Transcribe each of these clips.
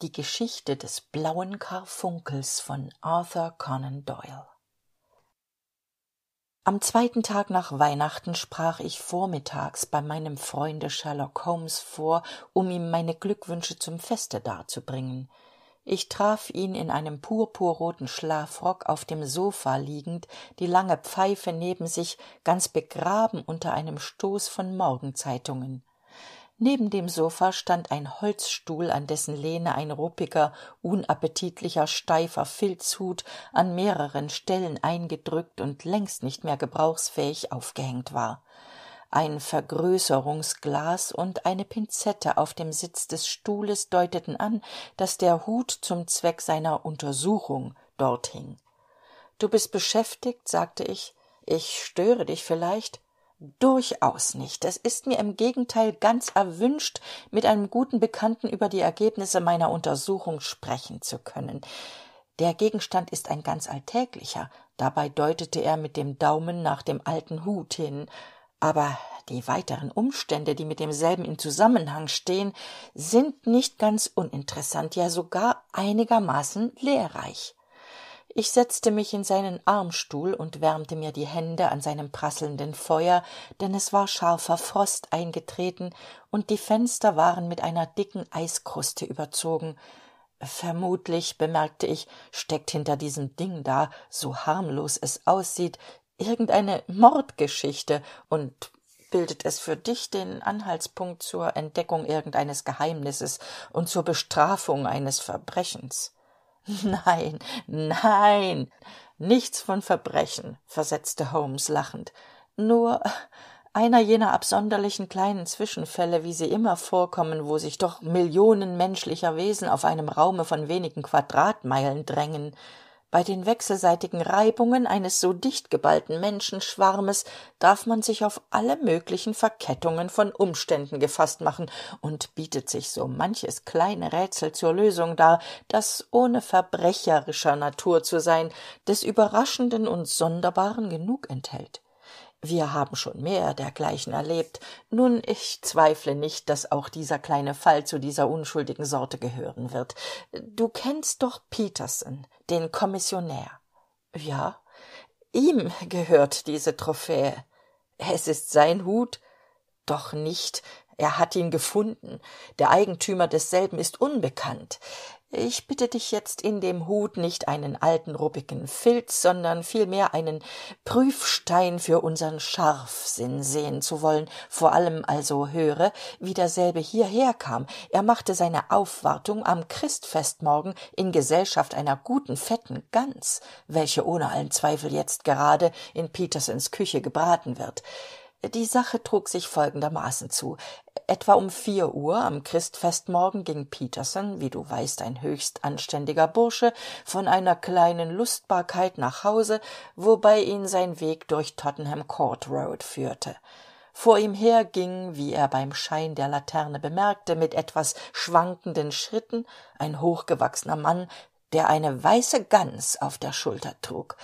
Die Geschichte des blauen Karfunkels von Arthur Conan Doyle Am zweiten Tag nach Weihnachten sprach ich vormittags bei meinem Freunde Sherlock Holmes vor, um ihm meine Glückwünsche zum Feste darzubringen. Ich traf ihn in einem purpurroten Schlafrock auf dem Sofa liegend, die lange Pfeife neben sich, ganz begraben unter einem Stoß von Morgenzeitungen neben dem sofa stand ein holzstuhl an dessen lehne ein ruppiger unappetitlicher steifer filzhut an mehreren stellen eingedrückt und längst nicht mehr gebrauchsfähig aufgehängt war. Ein vergrößerungsglas und eine pinzette auf dem sitz des stuhles deuteten an dass der hut zum zweck seiner untersuchung dort hing du bist beschäftigt? sagte ich. Ich störe dich vielleicht durchaus nicht. Es ist mir im gegenteil ganz erwünscht mit einem guten bekannten über die ergebnisse meiner untersuchung sprechen zu können. Der gegenstand ist ein ganz alltäglicher. Dabei deutete er mit dem daumen nach dem alten hut hin. Aber die weiteren umstände die mit demselben in zusammenhang stehen sind nicht ganz uninteressant ja sogar einigermaßen lehrreich ich setzte mich in seinen armstuhl und wärmte mir die hände an seinem prasselnden feuer denn es war scharfer frost eingetreten und die fenster waren mit einer dicken eiskruste überzogen. Vermutlich bemerkte ich steckt hinter diesem ding da so harmlos es aussieht irgendeine mordgeschichte und bildet es für dich den anhaltspunkt zur entdeckung irgendeines geheimnisses und zur bestrafung eines verbrechens nein nein. Nichts von verbrechen versetzte holmes lachend. Nur einer jener absonderlichen kleinen zwischenfälle wie sie immer vorkommen wo sich doch millionen menschlicher wesen auf einem raume von wenigen quadratmeilen drängen bei den wechselseitigen reibungen eines so dicht geballten menschenschwarmes darf man sich auf alle möglichen verkettungen von umständen gefasst machen und bietet sich so manches kleine rätsel zur lösung dar das ohne verbrecherischer natur zu sein des überraschenden und sonderbaren genug enthält wir haben schon mehr dergleichen erlebt. Nun ich zweifle nicht dass auch dieser kleine fall zu dieser unschuldigen sorte gehören wird. Du kennst doch peterson den kommissionär. Ja ihm gehört diese trophäe. Es ist sein hut. Doch nicht. Er hat ihn gefunden. Der eigentümer desselben ist unbekannt ich bitte dich jetzt in dem hut nicht einen alten ruppigen filz sondern vielmehr einen prüfstein für unsern scharfsinn sehen zu wollen. Vor allem also höre wie derselbe hierher kam. Er machte seine aufwartung am christfestmorgen in gesellschaft einer guten fetten gans welche ohne allen zweifel jetzt gerade in petersens küche gebraten wird die sache trug sich folgendermaßen zu. Etwa um vier uhr am christfestmorgen ging peterson wie du weißt ein höchst anständiger bursche von einer kleinen lustbarkeit nach hause wobei ihn sein weg durch tottenham court road führte. Vor ihm her ging wie er beim schein der laterne bemerkte mit etwas schwankenden schritten ein hochgewachsener mann der eine weiße gans auf der schulter trug.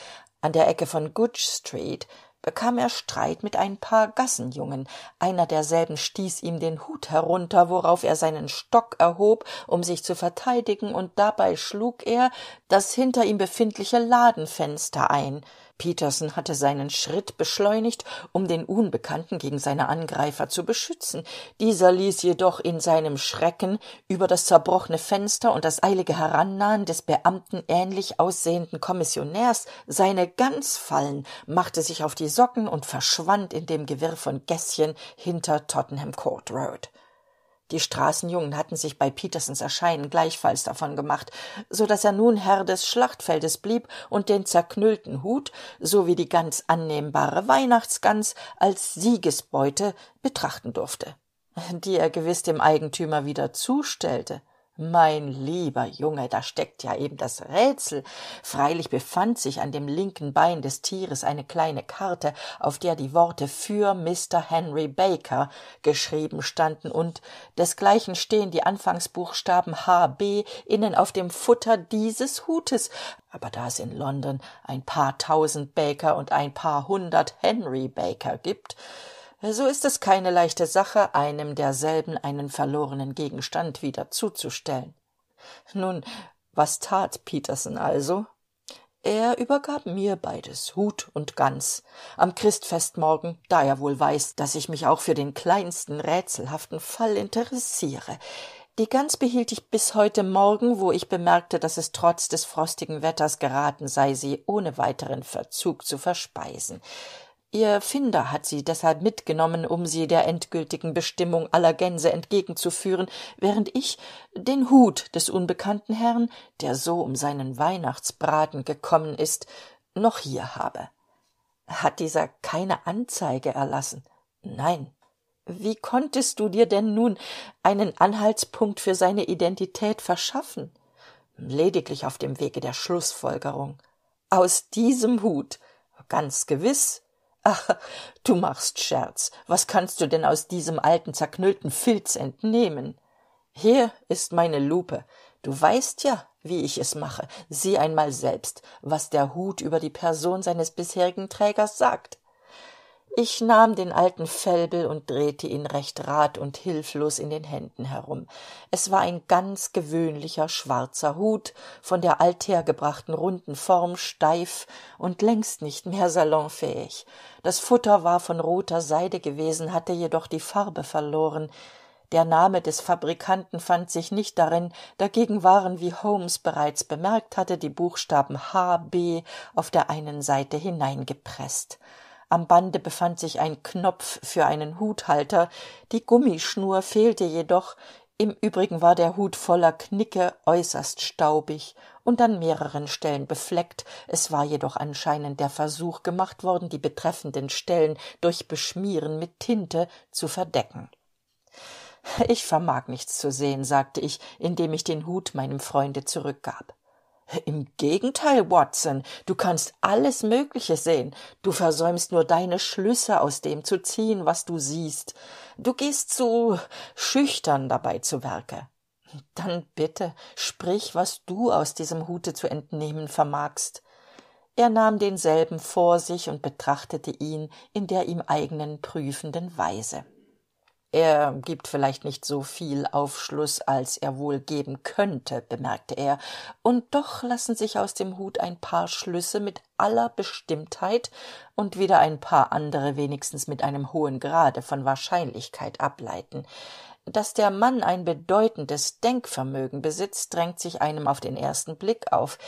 An der ecke von goodge street bekam er streit mit ein paar gassenjungen. Einer derselben stieß ihm den hut herunter worauf er seinen stock erhob um sich zu verteidigen und dabei schlug er das hinter ihm befindliche ladenfenster ein peterson hatte seinen schritt beschleunigt um den unbekannten gegen seine angreifer zu beschützen. Dieser ließ jedoch in seinem schrecken über das zerbrochene fenster und das eilige herannahen des beamten ähnlich aussehenden kommissionärs seine gans fallen machte sich auf die socken und verschwand in dem gewirr von gäßchen hinter tottenham court road die straßenjungen hatten sich bei petersens erscheinen gleichfalls davon gemacht so dass er nun herr des schlachtfeldes blieb und den zerknüllten hut sowie die ganz annehmbare weihnachtsgans als siegesbeute betrachten durfte die er gewiss dem eigentümer wieder zustellte mein lieber junge da steckt ja eben das rätsel freilich befand sich an dem linken bein des tieres eine kleine karte auf der die worte für Mr. henry baker geschrieben standen und desgleichen stehen die anfangsbuchstaben h b innen auf dem futter dieses hutes aber da es in london ein paar tausend baker und ein paar hundert henry baker gibt so ist es keine leichte sache einem derselben einen verlorenen gegenstand wieder zuzustellen. Nun was tat peterson also? Er übergab mir beides hut und gans. Am christfestmorgen da er wohl weiß dass ich mich auch für den kleinsten rätselhaften fall interessiere. Die gans behielt ich bis heute morgen wo ich bemerkte dass es trotz des frostigen wetters geraten sei sie ohne weiteren verzug zu verspeisen ihr finder hat sie deshalb mitgenommen um sie der endgültigen bestimmung aller gänse entgegenzuführen während ich den hut des unbekannten herrn der so um seinen weihnachtsbraten gekommen ist noch hier habe. Hat dieser keine anzeige erlassen? Nein. Wie konntest du dir denn nun einen anhaltspunkt für seine identität verschaffen? Lediglich auf dem wege der schlußfolgerung aus diesem hut ganz gewiss ach du machst scherz. Was kannst du denn aus diesem alten zerknüllten filz entnehmen? Hier ist meine lupe. Du weißt ja wie ich es mache. Sieh einmal selbst was der hut über die person seines bisherigen trägers sagt ich nahm den alten fellbel und drehte ihn recht rat und hilflos in den händen herum. Es war ein ganz gewöhnlicher schwarzer hut von der althergebrachten runden form steif und längst nicht mehr salonfähig. Das futter war von roter seide gewesen hatte jedoch die farbe verloren. Der name des fabrikanten fand sich nicht darin dagegen waren wie holmes bereits bemerkt hatte die buchstaben h b auf der einen seite hineingepreßt am bande befand sich ein knopf für einen huthalter. Die gummischnur fehlte jedoch. Im übrigen war der hut voller knicke äußerst staubig und an mehreren stellen befleckt. Es war jedoch anscheinend der versuch gemacht worden die betreffenden stellen durch beschmieren mit tinte zu verdecken. Ich vermag nichts zu sehen sagte ich indem ich den hut meinem freunde zurückgab im gegenteil watson du kannst alles mögliche sehen. Du versäumst nur deine schlüsse aus dem zu ziehen was du siehst. Du gehst zu schüchtern dabei zu werke. Dann bitte sprich was du aus diesem hute zu entnehmen vermagst. Er nahm denselben vor sich und betrachtete ihn in der ihm eigenen prüfenden weise er gibt vielleicht nicht so viel aufschluß als er wohl geben könnte bemerkte er. Und doch lassen sich aus dem hut ein paar schlüsse mit aller bestimmtheit und wieder ein paar andere wenigstens mit einem hohen grade von wahrscheinlichkeit ableiten. Daß der mann ein bedeutendes denkvermögen besitzt drängt sich einem auf den ersten blick auf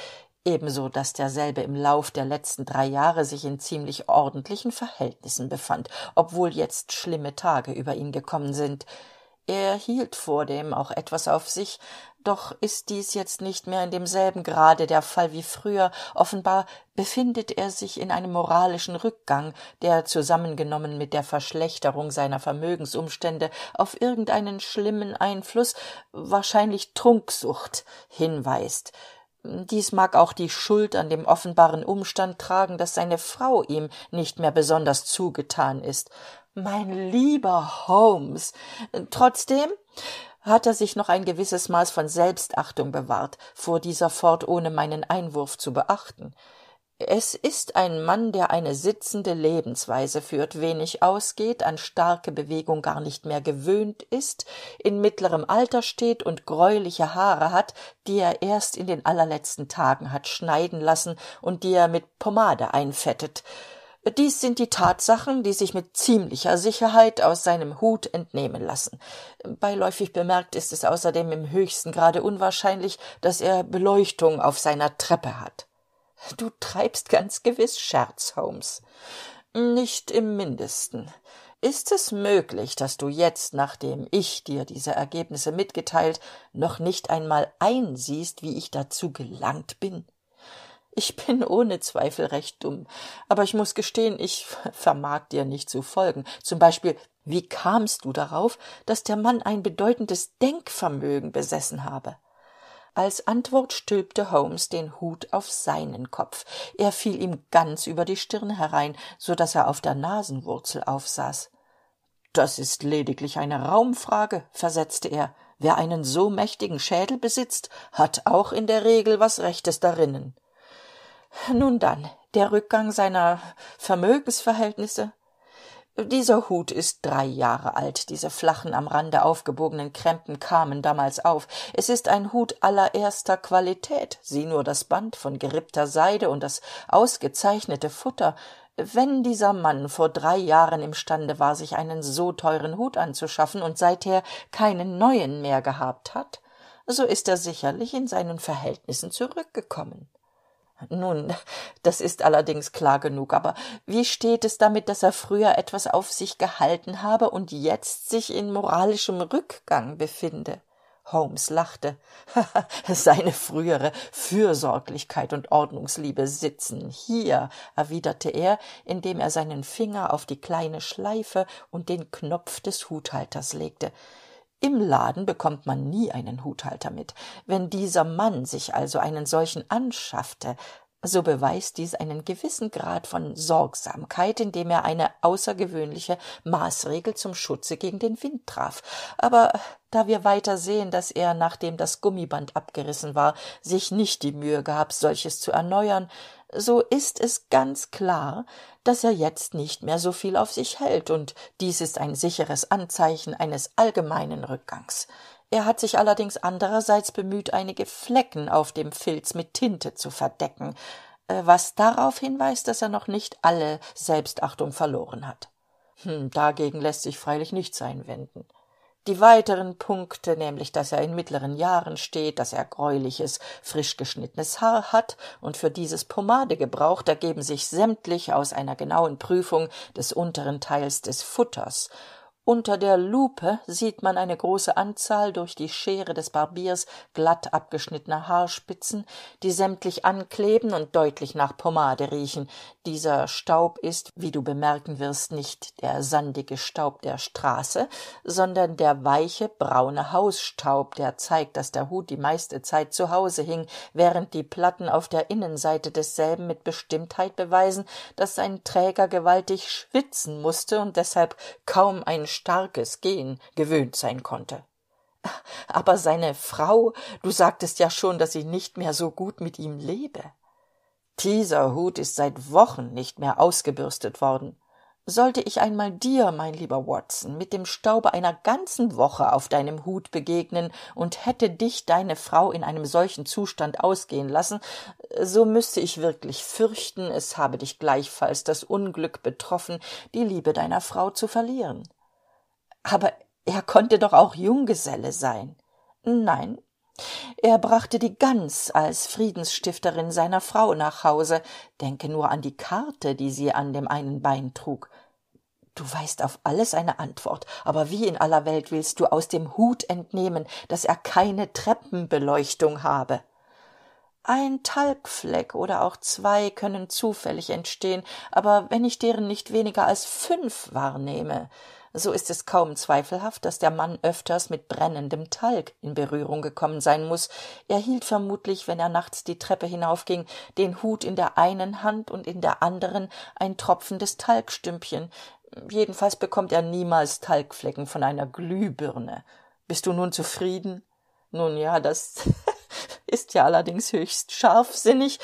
ebenso dass derselbe im lauf der letzten drei jahre sich in ziemlich ordentlichen verhältnissen befand obwohl jetzt schlimme tage über ihn gekommen sind. Er hielt vordem auch etwas auf sich doch ist dies jetzt nicht mehr in demselben grade der fall wie früher. Offenbar befindet er sich in einem moralischen rückgang der zusammengenommen mit der verschlechterung seiner vermögensumstände auf irgendeinen schlimmen einfluß wahrscheinlich trunksucht hinweist dies mag auch die schuld an dem offenbaren umstand tragen dass seine frau ihm nicht mehr besonders zugetan ist. Mein lieber holmes trotzdem hat er sich noch ein gewisses maß von selbstachtung bewahrt fuhr dieser fort ohne meinen einwurf zu beachten es ist ein mann der eine sitzende lebensweise führt wenig ausgeht an starke bewegung gar nicht mehr gewöhnt ist in mittlerem alter steht und greuliche haare hat die er erst in den allerletzten tagen hat schneiden lassen und die er mit pomade einfettet. Dies sind die tatsachen die sich mit ziemlicher sicherheit aus seinem hut entnehmen lassen. Beiläufig bemerkt ist es außerdem im höchsten grade unwahrscheinlich dass er beleuchtung auf seiner treppe hat du treibst ganz gewiss scherz holmes. Nicht im mindesten. Ist es möglich dass du jetzt nachdem ich dir diese ergebnisse mitgeteilt noch nicht einmal einsiehst wie ich dazu gelangt bin? Ich bin ohne zweifel recht dumm aber ich muss gestehen ich vermag dir nicht zu folgen. Zum beispiel wie kamst du darauf dass der mann ein bedeutendes denkvermögen besessen habe als antwort stülpte holmes den hut auf seinen kopf. Er fiel ihm ganz über die stirn herein so dass er auf der nasenwurzel aufsaß. Das ist lediglich eine raumfrage versetzte er. Wer einen so mächtigen schädel besitzt hat auch in der regel was rechtes darinnen. Nun dann der rückgang seiner vermögensverhältnisse dieser hut ist drei jahre alt. Diese flachen am rande aufgebogenen krempen kamen damals auf. Es ist ein hut allererster qualität. Sieh nur das band von gerippter seide und das ausgezeichnete futter. Wenn dieser mann vor drei jahren imstande war sich einen so teuren hut anzuschaffen und seither keinen neuen mehr gehabt hat so ist er sicherlich in seinen verhältnissen zurückgekommen nun das ist allerdings klar genug aber wie steht es damit dass er früher etwas auf sich gehalten habe und jetzt sich in moralischem rückgang befinde? Holmes lachte. Seine frühere fürsorglichkeit und ordnungsliebe sitzen hier erwiderte er indem er seinen finger auf die kleine schleife und den knopf des huthalters legte im laden bekommt man nie einen huthalter mit. Wenn dieser mann sich also einen solchen anschaffte so beweist dies einen gewissen grad von sorgsamkeit indem er eine außergewöhnliche maßregel zum schutze gegen den wind traf. Aber da wir weiter sehen dass er nachdem das gummiband abgerissen war sich nicht die mühe gab solches zu erneuern so ist es ganz klar dass er jetzt nicht mehr so viel auf sich hält und dies ist ein sicheres anzeichen eines allgemeinen rückgangs. Er hat sich allerdings andererseits bemüht einige flecken auf dem filz mit tinte zu verdecken äh, was darauf hinweist dass er noch nicht alle selbstachtung verloren hat. Hm, dagegen lässt sich freilich nichts einwenden die weiteren punkte nämlich dass er in mittleren jahren steht dass er gräuliches frisch geschnittenes haar hat und für dieses pomade gebraucht ergeben sich sämtlich aus einer genauen prüfung des unteren teils des futters unter der lupe sieht man eine große anzahl durch die schere des barbiers glatt abgeschnittener haarspitzen die sämtlich ankleben und deutlich nach pomade riechen. Dieser staub ist wie du bemerken wirst nicht der sandige staub der straße sondern der weiche braune hausstaub der zeigt dass der hut die meiste zeit zu hause hing während die platten auf der innenseite desselben mit bestimmtheit beweisen dass sein träger gewaltig schwitzen musste und deshalb kaum ein starkes gehen gewöhnt sein konnte. Aber seine frau du sagtest ja schon dass sie nicht mehr so gut mit ihm lebe. Dieser hut ist seit wochen nicht mehr ausgebürstet worden. Sollte ich einmal dir mein lieber watson mit dem staube einer ganzen woche auf deinem hut begegnen und hätte dich deine frau in einem solchen zustand ausgehen lassen so müsste ich wirklich fürchten es habe dich gleichfalls das unglück betroffen die liebe deiner frau zu verlieren aber er konnte doch auch junggeselle sein. Nein. Er brachte die gans als friedensstifterin seiner frau nach hause. Denke nur an die karte die sie an dem einen bein trug. Du weißt auf alles eine antwort. Aber wie in aller welt willst du aus dem hut entnehmen dass er keine treppenbeleuchtung habe? Ein talgfleck oder auch zwei können zufällig entstehen. Aber wenn ich deren nicht weniger als fünf wahrnehme so ist es kaum zweifelhaft dass der mann öfters mit brennendem talg in berührung gekommen sein muss er hielt vermutlich wenn er nachts die treppe hinaufging den hut in der einen hand und in der anderen ein tropfendes talgstümpchen. Jedenfalls bekommt er niemals talgflecken von einer glühbirne. Bist du nun zufrieden? Nun ja das ist ja allerdings höchst scharfsinnig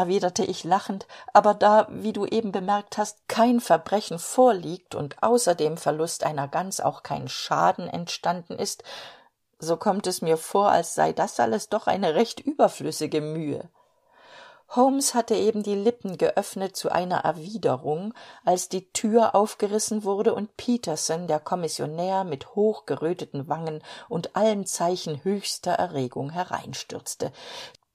erwiderte ich lachend aber da wie du eben bemerkt hast kein verbrechen vorliegt und außer dem verlust einer gans auch kein schaden entstanden ist so kommt es mir vor als sei das alles doch eine recht überflüssige mühe. Holmes hatte eben die lippen geöffnet zu einer erwiderung als die tür aufgerissen wurde und peterson der kommissionär mit hochgeröteten wangen und allen zeichen höchster erregung hereinstürzte.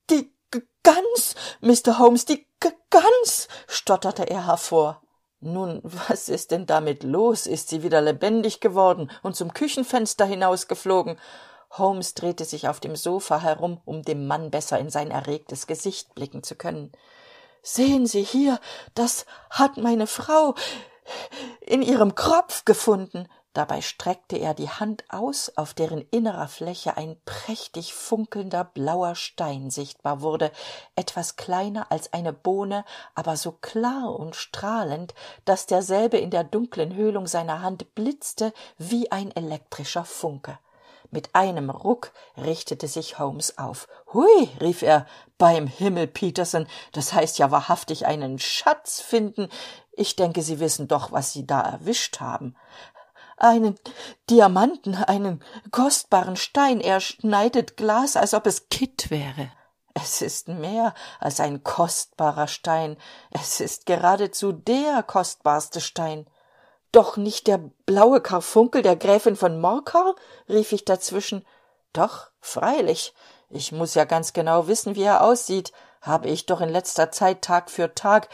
Die gans mister holmes die gans stotterte er hervor. Nun was ist denn damit los? Ist sie wieder lebendig geworden und zum küchenfenster hinausgeflogen? Holmes drehte sich auf dem sofa herum um dem mann besser in sein erregtes gesicht blicken zu können. Sehen sie hier das hat meine frau in ihrem kropf gefunden dabei streckte er die hand aus auf deren innerer fläche ein prächtig funkelnder blauer stein sichtbar wurde etwas kleiner als eine bohne aber so klar und strahlend dass derselbe in der dunklen höhlung seiner hand blitzte wie ein elektrischer funke. Mit einem ruck richtete sich holmes auf. Hui rief er beim himmel peterson das heißt ja wahrhaftig einen schatz finden. Ich denke sie wissen doch was sie da erwischt haben einen diamanten einen kostbaren stein. Er schneidet glas als ob es kitt wäre. Es ist mehr als ein kostbarer stein. Es ist geradezu der kostbarste stein. Doch nicht der blaue karfunkel der gräfin von morcar? rief ich dazwischen. Doch freilich. Ich muss ja ganz genau wissen wie er aussieht. Habe ich doch in letzter zeit tag für tag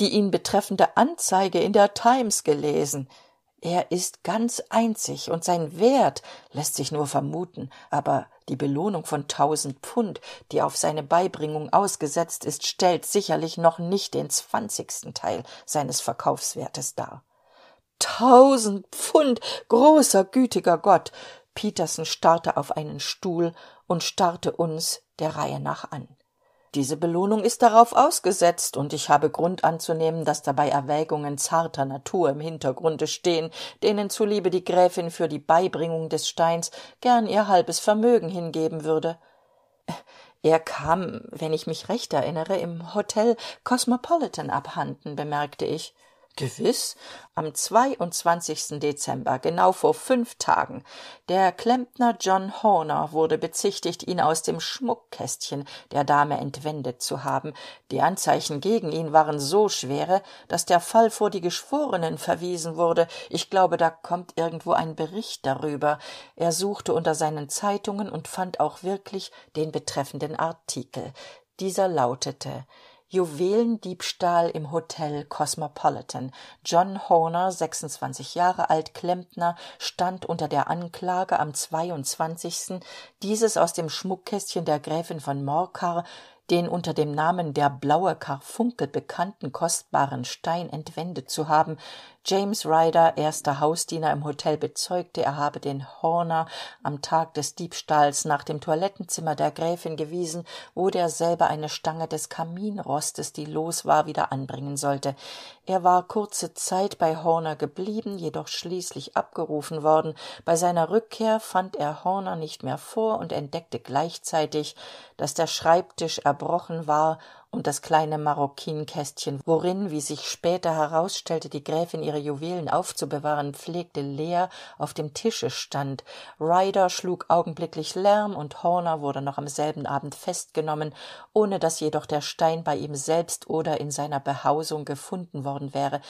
die ihn betreffende anzeige in der times gelesen er ist ganz einzig und sein wert lässt sich nur vermuten aber die belohnung von tausend pfund die auf seine beibringung ausgesetzt ist stellt sicherlich noch nicht den zwanzigsten teil seines verkaufswertes dar. Tausend pfund großer gütiger gott! Peterson starrte auf einen stuhl und starrte uns der reihe nach an diese belohnung ist darauf ausgesetzt und ich habe grund anzunehmen dass dabei erwägungen zarter natur im hintergrunde stehen denen zuliebe die gräfin für die beibringung des steins gern ihr halbes vermögen hingeben würde. Er kam wenn ich mich recht erinnere im hotel cosmopolitan abhanden bemerkte ich gewiss am zweiundzwanzigsten dezember genau vor fünf tagen. Der klempner john horner wurde bezichtigt ihn aus dem schmuckkästchen der dame entwendet zu haben. Die anzeichen gegen ihn waren so schwere dass der fall vor die geschworenen verwiesen wurde. Ich glaube da kommt irgendwo ein bericht darüber. Er suchte unter seinen zeitungen und fand auch wirklich den betreffenden artikel. Dieser lautete juwelendiebstahl im hotel cosmopolitan. John horner sechsundzwanzig jahre alt klempner stand unter der anklage am zweiundzwanzigsten dieses aus dem schmuckkästchen der gräfin von morcar den unter dem namen der blaue karfunkel bekannten kostbaren stein entwendet zu haben james ryder erster hausdiener im hotel bezeugte er habe den horner am tag des diebstahls nach dem toilettenzimmer der gräfin gewiesen wo derselbe eine stange des kaminrostes die los war wieder anbringen sollte. Er war kurze zeit bei horner geblieben jedoch schließlich abgerufen worden. Bei seiner rückkehr fand er horner nicht mehr vor und entdeckte gleichzeitig dass der schreibtisch erbrochen war und das kleine marokkinkästchen worin wie sich später herausstellte die gräfin ihre juwelen aufzubewahren pflegte leer auf dem tische stand. Ryder schlug augenblicklich lärm und horner wurde noch am selben abend festgenommen ohne dass jedoch der stein bei ihm selbst oder in seiner behausung gefunden worden wäre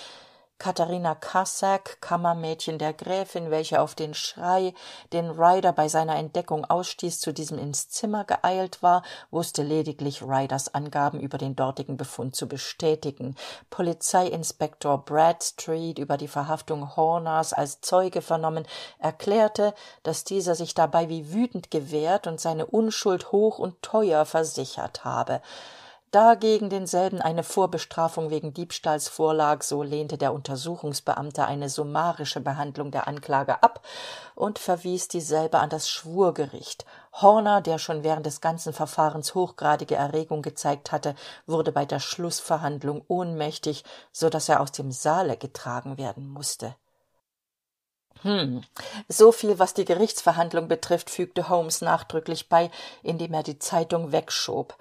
katharina kassack kammermädchen der gräfin welche auf den schrei den ryder bei seiner entdeckung ausstieß zu diesem ins zimmer geeilt war wusste lediglich ryders angaben über den dortigen befund zu bestätigen. Polizeiinspektor bradstreet über die verhaftung horners als zeuge vernommen erklärte dass dieser sich dabei wie wütend gewehrt und seine unschuld hoch und teuer versichert habe da gegen denselben eine vorbestrafung wegen diebstahls vorlag so lehnte der untersuchungsbeamte eine summarische behandlung der anklage ab und verwies dieselbe an das schwurgericht. Horner der schon während des ganzen verfahrens hochgradige erregung gezeigt hatte wurde bei der schlußverhandlung ohnmächtig so dass er aus dem saale getragen werden musste hm so viel was die gerichtsverhandlung betrifft fügte holmes nachdrücklich bei indem er die zeitung wegschob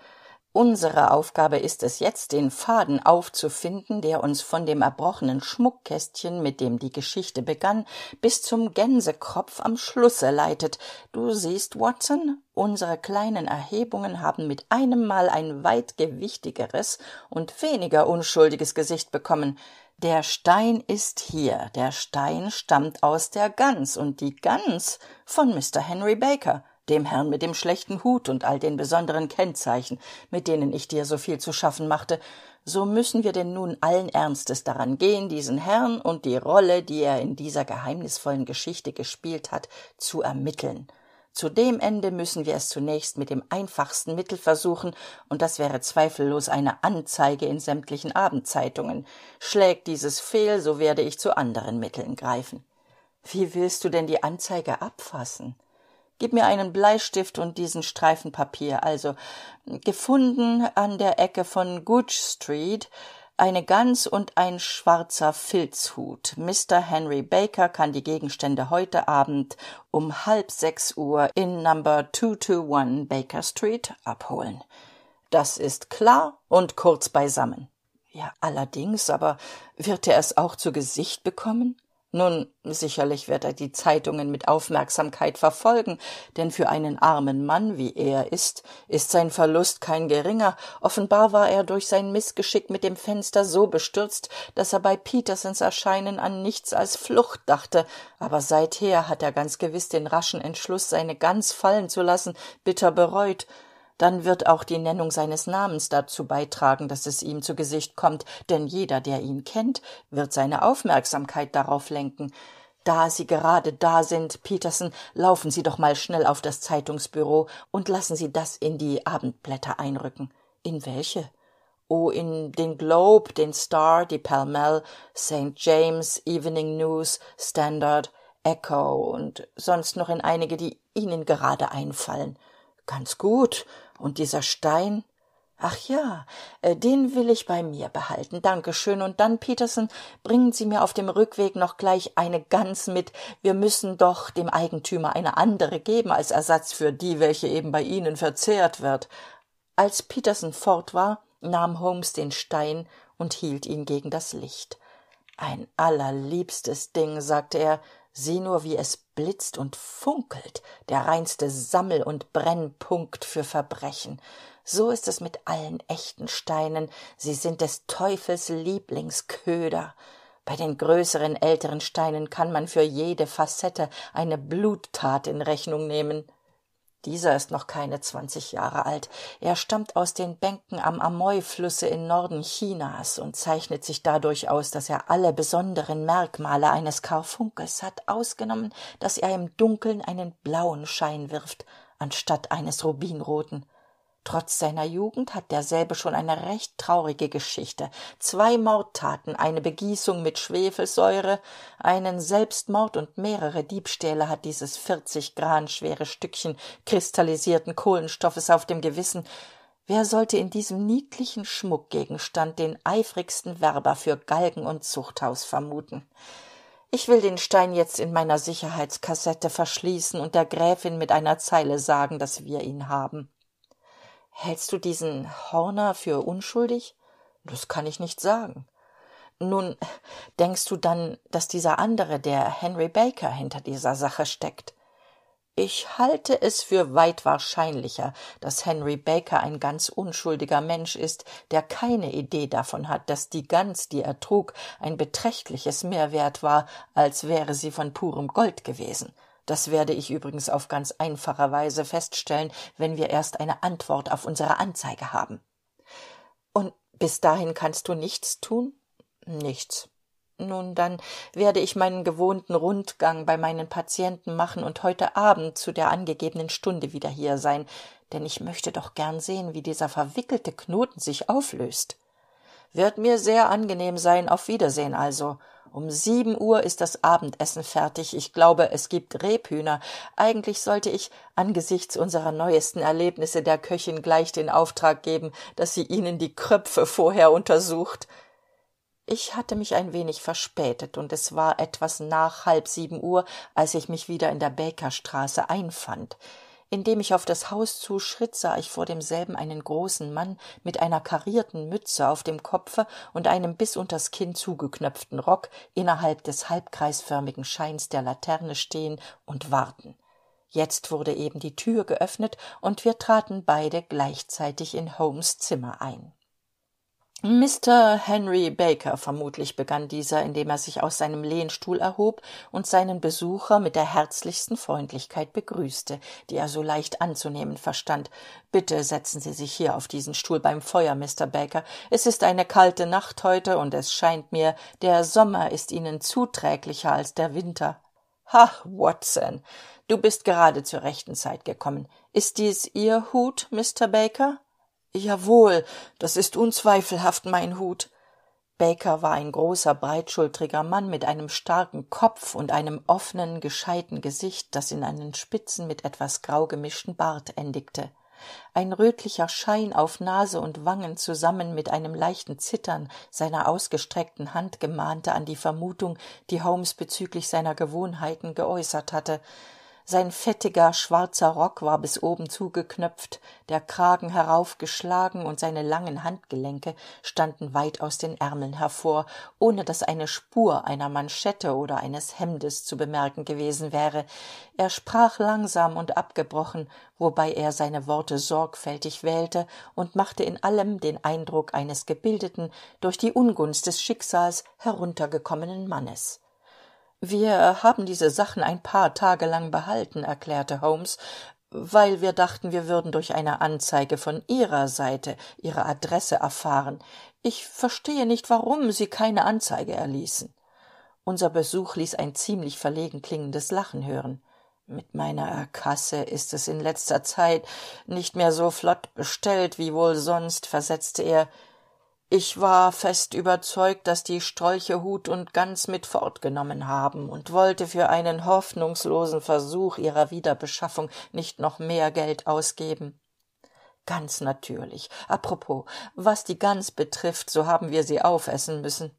unsere aufgabe ist es jetzt den faden aufzufinden der uns von dem erbrochenen schmuckkästchen mit dem die geschichte begann bis zum gänsekropf am schlusse leitet. Du siehst watson unsere kleinen erhebungen haben mit einemmal ein weit gewichtigeres und weniger unschuldiges gesicht bekommen. Der stein ist hier. Der stein stammt aus der gans und die gans von mr henry baker dem herrn mit dem schlechten hut und all den besonderen kennzeichen mit denen ich dir so viel zu schaffen machte so müssen wir denn nun allen ernstes daran gehen diesen herrn und die rolle die er in dieser geheimnisvollen geschichte gespielt hat zu ermitteln. Zu dem ende müssen wir es zunächst mit dem einfachsten mittel versuchen und das wäre zweifellos eine anzeige in sämtlichen abendzeitungen. Schlägt dieses fehl so werde ich zu anderen mitteln greifen. Wie willst du denn die anzeige abfassen gib mir einen bleistift und diesen streifen papier also gefunden an der ecke von Gooch street eine gans und ein schwarzer filzhut. Mr henry baker kann die gegenstände heute abend um halb sechs uhr in number baker street abholen. Das ist klar und kurz beisammen. Ja, allerdings, aber wird er es auch zu Gesicht bekommen? Nun, sicherlich wird er die Zeitungen mit Aufmerksamkeit verfolgen, denn für einen armen Mann, wie er ist, ist sein Verlust kein geringer. Offenbar war er durch sein Missgeschick mit dem Fenster so bestürzt, dass er bei Petersens Erscheinen an nichts als Flucht dachte, aber seither hat er ganz gewiss den raschen Entschluss, seine Gans fallen zu lassen, bitter bereut dann wird auch die Nennung seines Namens dazu beitragen, dass es ihm zu Gesicht kommt, denn jeder, der ihn kennt, wird seine Aufmerksamkeit darauf lenken. Da Sie gerade da sind, Peterson, laufen Sie doch mal schnell auf das Zeitungsbüro und lassen Sie das in die Abendblätter einrücken. In welche? Oh, in den Globe, den Star, die Pall Mall, St. James, Evening News, Standard, Echo und sonst noch in einige, die Ihnen gerade einfallen. Ganz gut. Und dieser Stein? Ach ja, äh, den will ich bei mir behalten. Dankeschön. Und dann, Peterson, bringen Sie mir auf dem Rückweg noch gleich eine Gans mit. Wir müssen doch dem Eigentümer eine andere geben als Ersatz für die, welche eben bei Ihnen verzehrt wird. Als Peterson fort war, nahm Holmes den Stein und hielt ihn gegen das Licht. Ein allerliebstes Ding, sagte er, Sieh nur, wie es blitzt und funkelt, der reinste Sammel- und Brennpunkt für Verbrechen. So ist es mit allen echten Steinen, sie sind des Teufels Lieblingsköder. Bei den größeren älteren Steinen kann man für jede Facette eine Bluttat in Rechnung nehmen. Dieser ist noch keine zwanzig Jahre alt. Er stammt aus den Bänken am Amoy-Flusse im Norden Chinas und zeichnet sich dadurch aus, dass er alle besonderen Merkmale eines Karfunkels hat, ausgenommen, dass er im Dunkeln einen blauen Schein wirft, anstatt eines rubinroten. Trotz seiner Jugend hat derselbe schon eine recht traurige Geschichte. Zwei Mordtaten, eine Begießung mit Schwefelsäure, einen Selbstmord und mehrere Diebstähle hat dieses vierzig Gran schwere Stückchen kristallisierten Kohlenstoffes auf dem Gewissen. Wer sollte in diesem niedlichen Schmuckgegenstand den eifrigsten Werber für Galgen und Zuchthaus vermuten? Ich will den Stein jetzt in meiner Sicherheitskassette verschließen und der Gräfin mit einer Zeile sagen, dass wir ihn haben. Hältst du diesen Horner für unschuldig? Das kann ich nicht sagen. Nun, denkst du dann, dass dieser andere, der Henry Baker, hinter dieser Sache steckt? Ich halte es für weit wahrscheinlicher, dass Henry Baker ein ganz unschuldiger Mensch ist, der keine Idee davon hat, dass die Gans, die er trug, ein beträchtliches mehr wert war, als wäre sie von purem Gold gewesen. Das werde ich übrigens auf ganz einfache Weise feststellen, wenn wir erst eine Antwort auf unsere Anzeige haben. Und bis dahin kannst du nichts tun? Nichts. Nun, dann werde ich meinen gewohnten Rundgang bei meinen Patienten machen und heute Abend zu der angegebenen Stunde wieder hier sein, denn ich möchte doch gern sehen, wie dieser verwickelte Knoten sich auflöst. Wird mir sehr angenehm sein. Auf Wiedersehen also. Um sieben Uhr ist das Abendessen fertig. Ich glaube, es gibt Rebhühner. Eigentlich sollte ich angesichts unserer neuesten Erlebnisse der Köchin gleich den Auftrag geben, dass sie Ihnen die Kröpfe vorher untersucht. Ich hatte mich ein wenig verspätet, und es war etwas nach halb sieben Uhr, als ich mich wieder in der Bakerstraße einfand. Indem ich auf das Haus zuschritt, sah ich vor demselben einen großen Mann mit einer karierten Mütze auf dem Kopfe und einem bis unters Kinn zugeknöpften Rock innerhalb des halbkreisförmigen Scheins der Laterne stehen und warten. Jetzt wurde eben die Tür geöffnet, und wir traten beide gleichzeitig in Holmes Zimmer ein. Mr. Henry Baker vermutlich begann dieser, indem er sich aus seinem Lehnstuhl erhob und seinen Besucher mit der herzlichsten Freundlichkeit begrüßte, die er so leicht anzunehmen verstand. Bitte setzen Sie sich hier auf diesen Stuhl beim Feuer, Mr. Baker. Es ist eine kalte Nacht heute, und es scheint mir, der Sommer ist Ihnen zuträglicher als der Winter. Ha, Watson, du bist gerade zur rechten Zeit gekommen. Ist dies Ihr Hut, Mr. Baker? Jawohl, das ist unzweifelhaft mein Hut. Baker war ein großer, breitschultriger Mann mit einem starken Kopf und einem offenen, gescheiten Gesicht, das in einen spitzen, mit etwas grau gemischten Bart endigte. Ein rötlicher Schein auf Nase und Wangen zusammen mit einem leichten Zittern seiner ausgestreckten Hand gemahnte an die Vermutung, die Holmes bezüglich seiner Gewohnheiten geäußert hatte. Sein fettiger schwarzer rock war bis oben zugeknöpft der kragen heraufgeschlagen und seine langen handgelenke standen weit aus den ärmeln hervor ohne dass eine spur einer manschette oder eines hemdes zu bemerken gewesen wäre. Er sprach langsam und abgebrochen wobei er seine worte sorgfältig wählte und machte in allem den eindruck eines gebildeten durch die ungunst des schicksals heruntergekommenen mannes wir haben diese sachen ein paar tage lang behalten erklärte holmes weil wir dachten wir würden durch eine anzeige von ihrer seite ihre adresse erfahren. Ich verstehe nicht warum sie keine anzeige erließen. Unser besuch ließ ein ziemlich verlegen klingendes lachen hören. Mit meiner kasse ist es in letzter zeit nicht mehr so flott bestellt wie wohl sonst versetzte er ich war fest überzeugt dass die strolche hut und gans mit fortgenommen haben und wollte für einen hoffnungslosen versuch ihrer wiederbeschaffung nicht noch mehr geld ausgeben. Ganz natürlich. Apropos was die gans betrifft so haben wir sie aufessen müssen.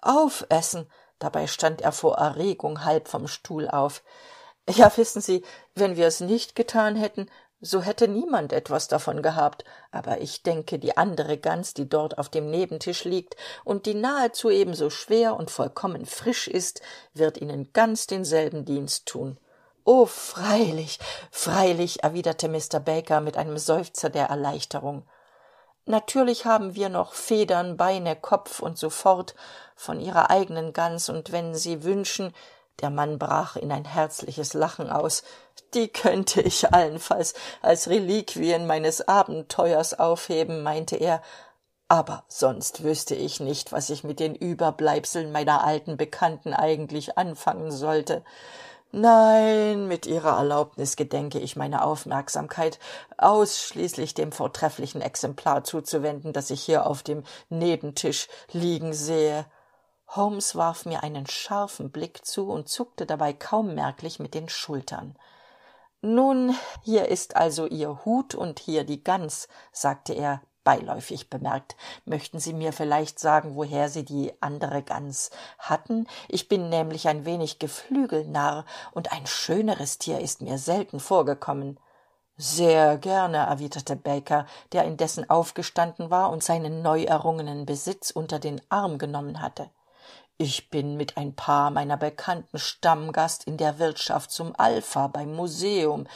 Aufessen? Dabei stand er vor erregung halb vom stuhl auf. Ja wissen sie wenn wir es nicht getan hätten so hätte niemand etwas davon gehabt aber ich denke die andere gans die dort auf dem nebentisch liegt und die nahezu ebenso schwer und vollkommen frisch ist wird ihnen ganz denselben dienst tun. O freilich freilich erwiderte mr baker mit einem seufzer der erleichterung. Natürlich haben wir noch federn beine kopf und so fort von ihrer eigenen gans und wenn sie wünschen der mann brach in ein herzliches lachen aus. Die könnte ich allenfalls als reliquien meines abenteuers aufheben meinte er. Aber sonst wüsste ich nicht was ich mit den überbleibseln meiner alten bekannten eigentlich anfangen sollte. Nein mit ihrer erlaubnis gedenke ich meine aufmerksamkeit ausschließlich dem vortrefflichen exemplar zuzuwenden das ich hier auf dem nebentisch liegen sehe holmes warf mir einen scharfen blick zu und zuckte dabei kaum merklich mit den schultern. Nun hier ist also ihr hut und hier die gans sagte er beiläufig bemerkt. Möchten sie mir vielleicht sagen woher sie die andere gans hatten? Ich bin nämlich ein wenig geflügelnarr und ein schöneres tier ist mir selten vorgekommen. Sehr gerne erwiderte baker der indessen aufgestanden war und seinen neu errungenen besitz unter den arm genommen hatte ich bin mit ein paar meiner bekannten stammgast in der wirtschaft zum alpha beim museum.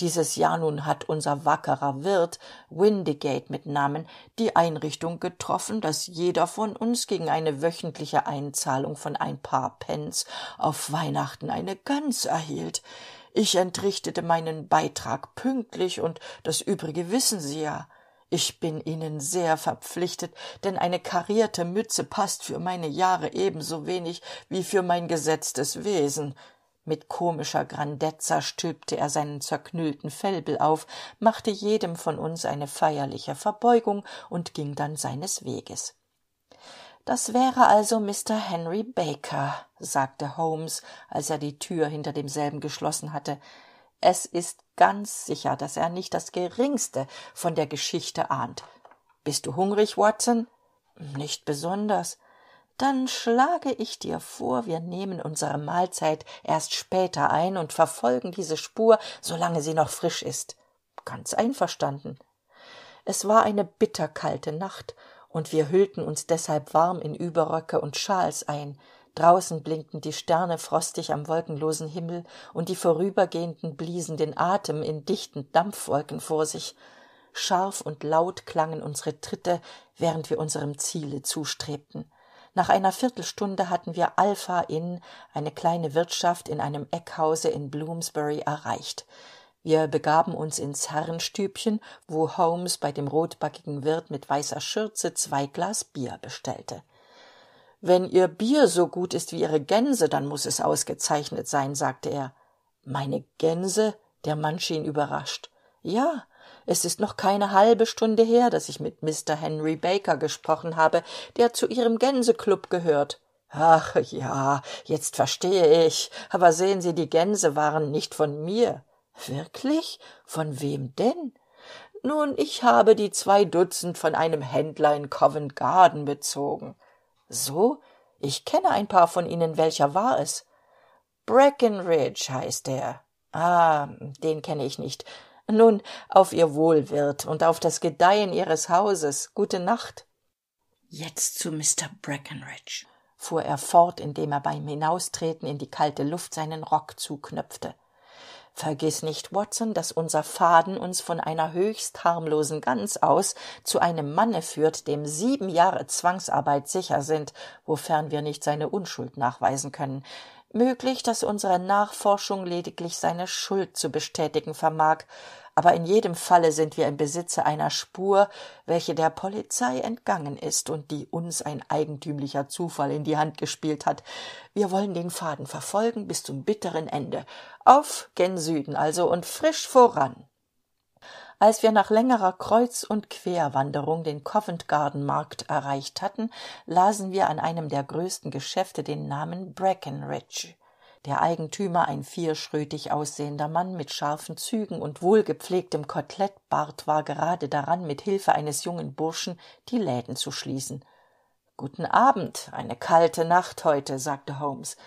Dieses jahr nun hat unser wackerer wirt windigate mit namen die einrichtung getroffen dass jeder von uns gegen eine wöchentliche einzahlung von ein paar pence auf weihnachten eine gans erhielt. Ich entrichtete meinen beitrag pünktlich und das übrige wissen sie ja ich bin ihnen sehr verpflichtet denn eine karierte mütze passt für meine jahre ebenso wenig wie für mein gesetztes wesen. Mit komischer grandezza stülpte er seinen zerknüllten fellbel auf machte jedem von uns eine feierliche verbeugung und ging dann seines weges. Das wäre also mr henry baker sagte holmes als er die tür hinter demselben geschlossen hatte es ist ganz sicher dass er nicht das geringste von der geschichte ahnt. Bist du hungrig watson? Nicht besonders. Dann schlage ich dir vor wir nehmen unsere mahlzeit erst später ein und verfolgen diese spur solange sie noch frisch ist. Ganz einverstanden. Es war eine bitterkalte nacht und wir hüllten uns deshalb warm in überröcke und schals ein draußen blinkten die sterne frostig am wolkenlosen himmel und die vorübergehenden bliesen den atem in dichten dampfwolken vor sich. Scharf und laut klangen unsere tritte während wir unserem ziele zustrebten. Nach einer viertelstunde hatten wir alpha inn eine kleine wirtschaft in einem eckhause in bloomsbury erreicht. Wir begaben uns ins herrenstübchen wo holmes bei dem rotbackigen wirt mit weißer schürze zwei glas bier bestellte wenn ihr bier so gut ist wie ihre gänse dann muss es ausgezeichnet sein sagte er. Meine gänse? Der mann schien überrascht. Ja es ist noch keine halbe stunde her dass ich mit mr henry baker gesprochen habe der zu ihrem gänseklub gehört. Ach ja jetzt verstehe ich. Aber sehen sie die gänse waren nicht von mir. Wirklich? Von wem denn? Nun ich habe die zwei dutzend von einem händler in covent garden bezogen so ich kenne ein paar von ihnen welcher war es. Breckenridge heißt er. Ah den kenne ich nicht. Nun auf ihr wohl wirt und auf das gedeihen ihres hauses. Gute nacht. Jetzt zu mr breckenridge. Fuhr er fort indem er beim hinaustreten in die kalte luft seinen rock zuknöpfte vergiß nicht watson dass unser faden uns von einer höchst harmlosen gans aus zu einem manne führt dem sieben jahre zwangsarbeit sicher sind wofern wir nicht seine unschuld nachweisen können möglich dass unsere nachforschung lediglich seine schuld zu bestätigen vermag. Aber in jedem falle sind wir im besitze einer spur welche der polizei entgangen ist und die uns ein eigentümlicher zufall in die hand gespielt hat. Wir wollen den faden verfolgen bis zum bitteren ende. Auf gen süden also und frisch voran als wir nach längerer kreuz und querwanderung den covent garden markt erreicht hatten lasen wir an einem der größten geschäfte den namen breckenridge. Der eigentümer ein vierschrötig aussehender mann mit scharfen zügen und wohlgepflegtem kotelettbart war gerade daran mit hilfe eines jungen burschen die läden zu schließen. Guten abend eine kalte nacht heute sagte holmes.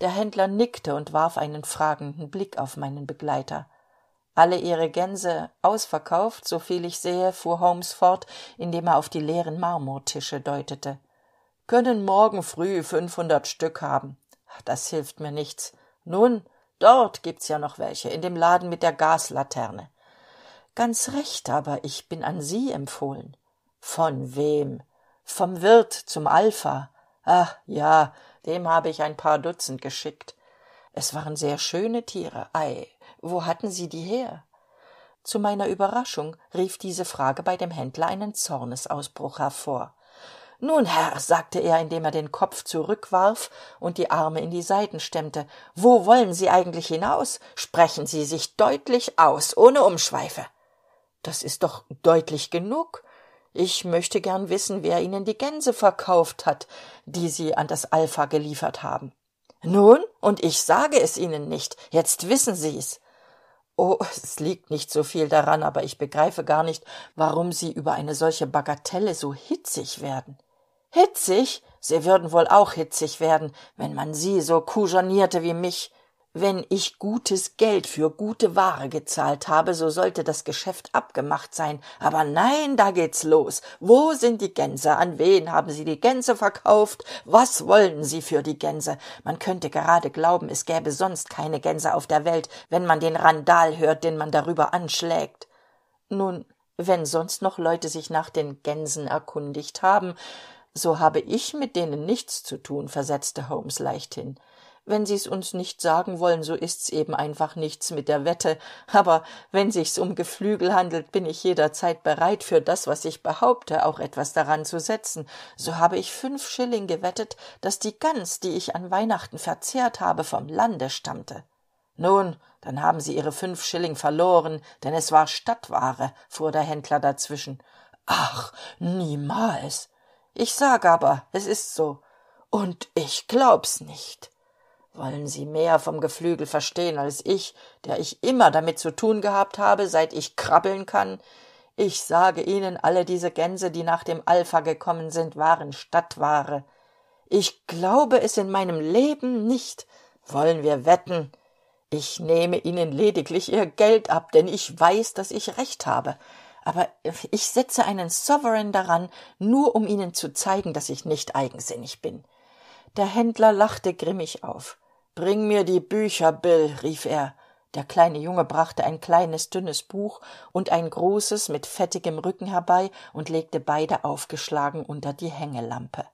Der händler nickte und warf einen fragenden blick auf meinen begleiter alle ihre gänse ausverkauft soviel ich sehe fuhr holmes fort indem er auf die leeren marmortische deutete. Können morgen früh fünfhundert stück haben. Das hilft mir nichts. Nun dort gibt's ja noch welche in dem laden mit der gaslaterne. Ganz recht aber ich bin an sie empfohlen. Von wem? Vom wirt zum alpha. Ach ja dem habe ich ein paar dutzend geschickt. Es waren sehr schöne tiere. Ei wo hatten sie die her? Zu meiner überraschung rief diese frage bei dem händler einen zornesausbruch hervor. Nun herr sagte er indem er den kopf zurückwarf und die arme in die seiten stemmte wo wollen sie eigentlich hinaus? Sprechen sie sich deutlich aus ohne umschweife. Das ist doch deutlich genug. Ich möchte gern wissen wer ihnen die gänse verkauft hat die sie an das alpha geliefert haben. Nun und ich sage es ihnen nicht jetzt wissen sie's oh es liegt nicht so viel daran aber ich begreife gar nicht warum sie über eine solche bagatelle so hitzig werden. Hitzig? Sie würden wohl auch hitzig werden wenn man sie so kujonierte wie mich wenn ich gutes geld für gute ware gezahlt habe so sollte das geschäft abgemacht sein. Aber nein da geht's los. Wo sind die gänse? An wen haben sie die gänse verkauft? Was wollen sie für die gänse? Man könnte gerade glauben es gäbe sonst keine gänse auf der welt wenn man den randal hört den man darüber anschlägt. Nun wenn sonst noch leute sich nach den gänsen erkundigt haben so habe ich mit denen nichts zu tun versetzte holmes leichthin wenn sie's uns nicht sagen wollen so ist's eben einfach nichts mit der wette. Aber wenn sich's um geflügel handelt bin ich jederzeit bereit für das was ich behaupte auch etwas daran zu setzen. So habe ich fünf schilling gewettet dass die gans die ich an weihnachten verzehrt habe vom lande stammte. Nun dann haben sie ihre fünf schilling verloren denn es war stadtware fuhr der händler dazwischen. Ach niemals. Ich sag aber es ist so. Und ich glaub's nicht wollen sie mehr vom geflügel verstehen als ich der ich immer damit zu tun gehabt habe seit ich krabbeln kann? Ich sage ihnen alle diese gänse die nach dem alpha gekommen sind waren stadtware. Ich glaube es in meinem leben nicht. Wollen wir wetten? Ich nehme ihnen lediglich ihr geld ab denn ich weiß dass ich recht habe. Aber ich setze einen sovereign daran nur um ihnen zu zeigen dass ich nicht eigensinnig bin. Der händler lachte grimmig auf bring mir die bücher bill rief er. Der kleine junge brachte ein kleines dünnes buch und ein großes mit fettigem rücken herbei und legte beide aufgeschlagen unter die hängelampe.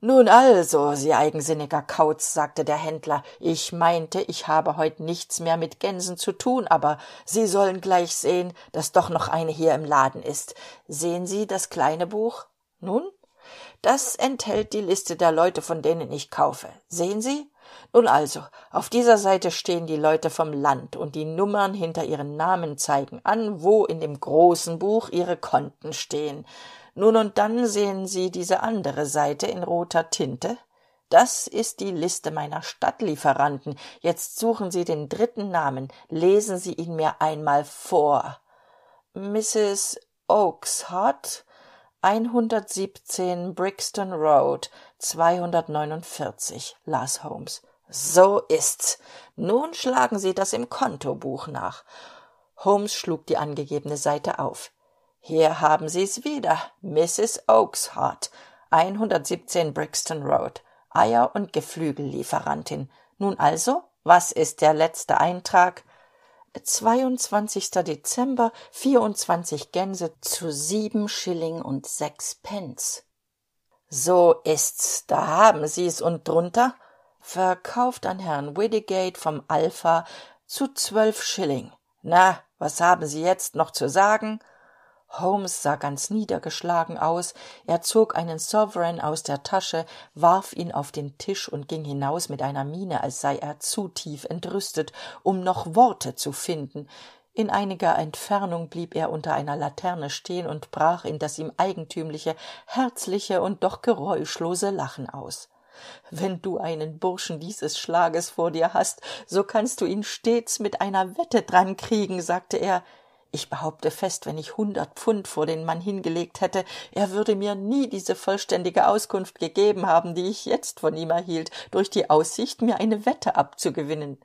Nun also sie eigensinniger kauz sagte der händler ich meinte ich habe heut nichts mehr mit gänsen zu tun aber sie sollen gleich sehen dass doch noch eine hier im laden ist. Sehen sie das kleine buch? Nun? Das enthält die liste der leute von denen ich kaufe. Sehen sie nun also auf dieser seite stehen die leute vom land und die nummern hinter ihren namen zeigen an wo in dem großen buch ihre konten stehen. Nun und dann sehen sie diese andere seite in roter tinte? Das ist die liste meiner stadtlieferanten. Jetzt suchen sie den dritten namen. Lesen sie ihn mir einmal vor. Mrs oakes hat 117 Brixton Road 249, las Holmes. So ist's. Nun schlagen Sie das im Kontobuch nach. Holmes schlug die angegebene Seite auf. Hier haben Sie's wieder. Mrs. Oakeshart, 117 Brixton Road. Eier- und Geflügellieferantin. Nun also, was ist der letzte Eintrag? Dezember vierundzwanzig gänse zu sieben schilling und sechs pence. So ist's da haben sie's. Und drunter? Verkauft an herrn Widdigate vom alpha zu zwölf schilling. Na was haben sie jetzt noch zu sagen holmes sah ganz niedergeschlagen aus. Er zog einen sovereign aus der tasche warf ihn auf den tisch und ging hinaus mit einer miene als sei er zu tief entrüstet um noch worte zu finden. In einiger entfernung blieb er unter einer laterne stehen und brach in das ihm eigentümliche herzliche und doch geräuschlose lachen aus. Wenn du einen burschen dieses schlages vor dir hast so kannst du ihn stets mit einer wette dran kriegen sagte er ich behaupte fest wenn ich hundert pfund vor den mann hingelegt hätte er würde mir nie diese vollständige auskunft gegeben haben die ich jetzt von ihm erhielt durch die aussicht mir eine wette abzugewinnen.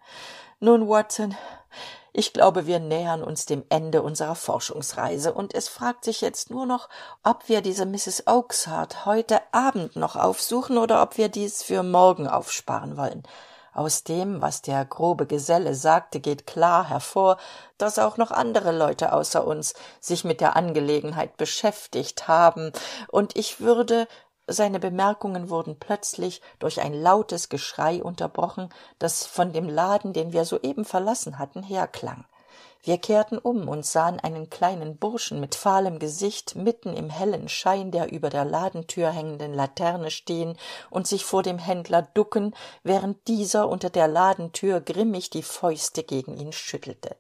Nun watson ich glaube wir nähern uns dem ende unserer forschungsreise und es fragt sich jetzt nur noch ob wir diese mrs oakshart heute abend noch aufsuchen oder ob wir dies für morgen aufsparen wollen aus dem was der grobe geselle sagte geht klar hervor dass auch noch andere leute außer uns sich mit der angelegenheit beschäftigt haben. Und ich würde seine bemerkungen wurden plötzlich durch ein lautes geschrei unterbrochen das von dem laden den wir soeben verlassen hatten herklang wir kehrten um und sahen einen kleinen burschen mit fahlem gesicht mitten im hellen schein der über der ladentür hängenden laterne stehen und sich vor dem händler ducken während dieser unter der ladentür grimmig die fäuste gegen ihn schüttelte.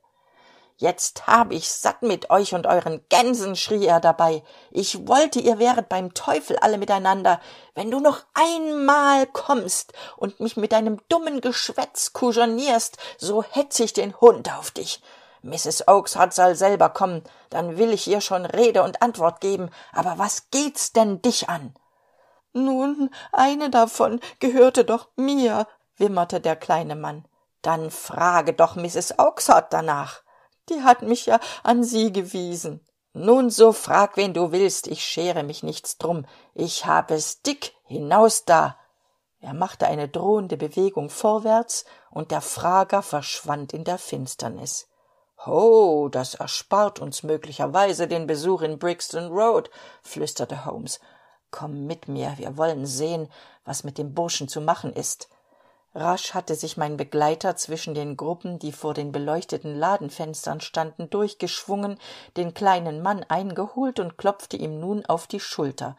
Jetzt hab ich's satt mit euch und euren gänsen schrie er dabei. Ich wollte ihr wäret beim teufel alle miteinander. Wenn du noch einmal kommst und mich mit deinem dummen geschwätz kujonierst so hetz ich den hund auf dich mrs oakshart soll selber kommen. Dann will ich ihr schon rede und antwort geben. Aber was geht's denn dich an? Nun eine davon gehörte doch mir wimmerte der kleine mann. Dann frage doch mrs oakshart danach. Die hat mich ja an sie gewiesen. Nun so frag wen du willst. Ich schere mich nichts drum. Ich hab es dick hinaus da. Er machte eine drohende bewegung vorwärts und der frager verschwand in der finsternis ho das erspart uns möglicherweise den besuch in brixton road flüsterte holmes. Komm mit mir wir wollen sehen was mit dem burschen zu machen ist. Rasch hatte sich mein begleiter zwischen den gruppen die vor den beleuchteten ladenfenstern standen durchgeschwungen den kleinen mann eingeholt und klopfte ihm nun auf die schulter.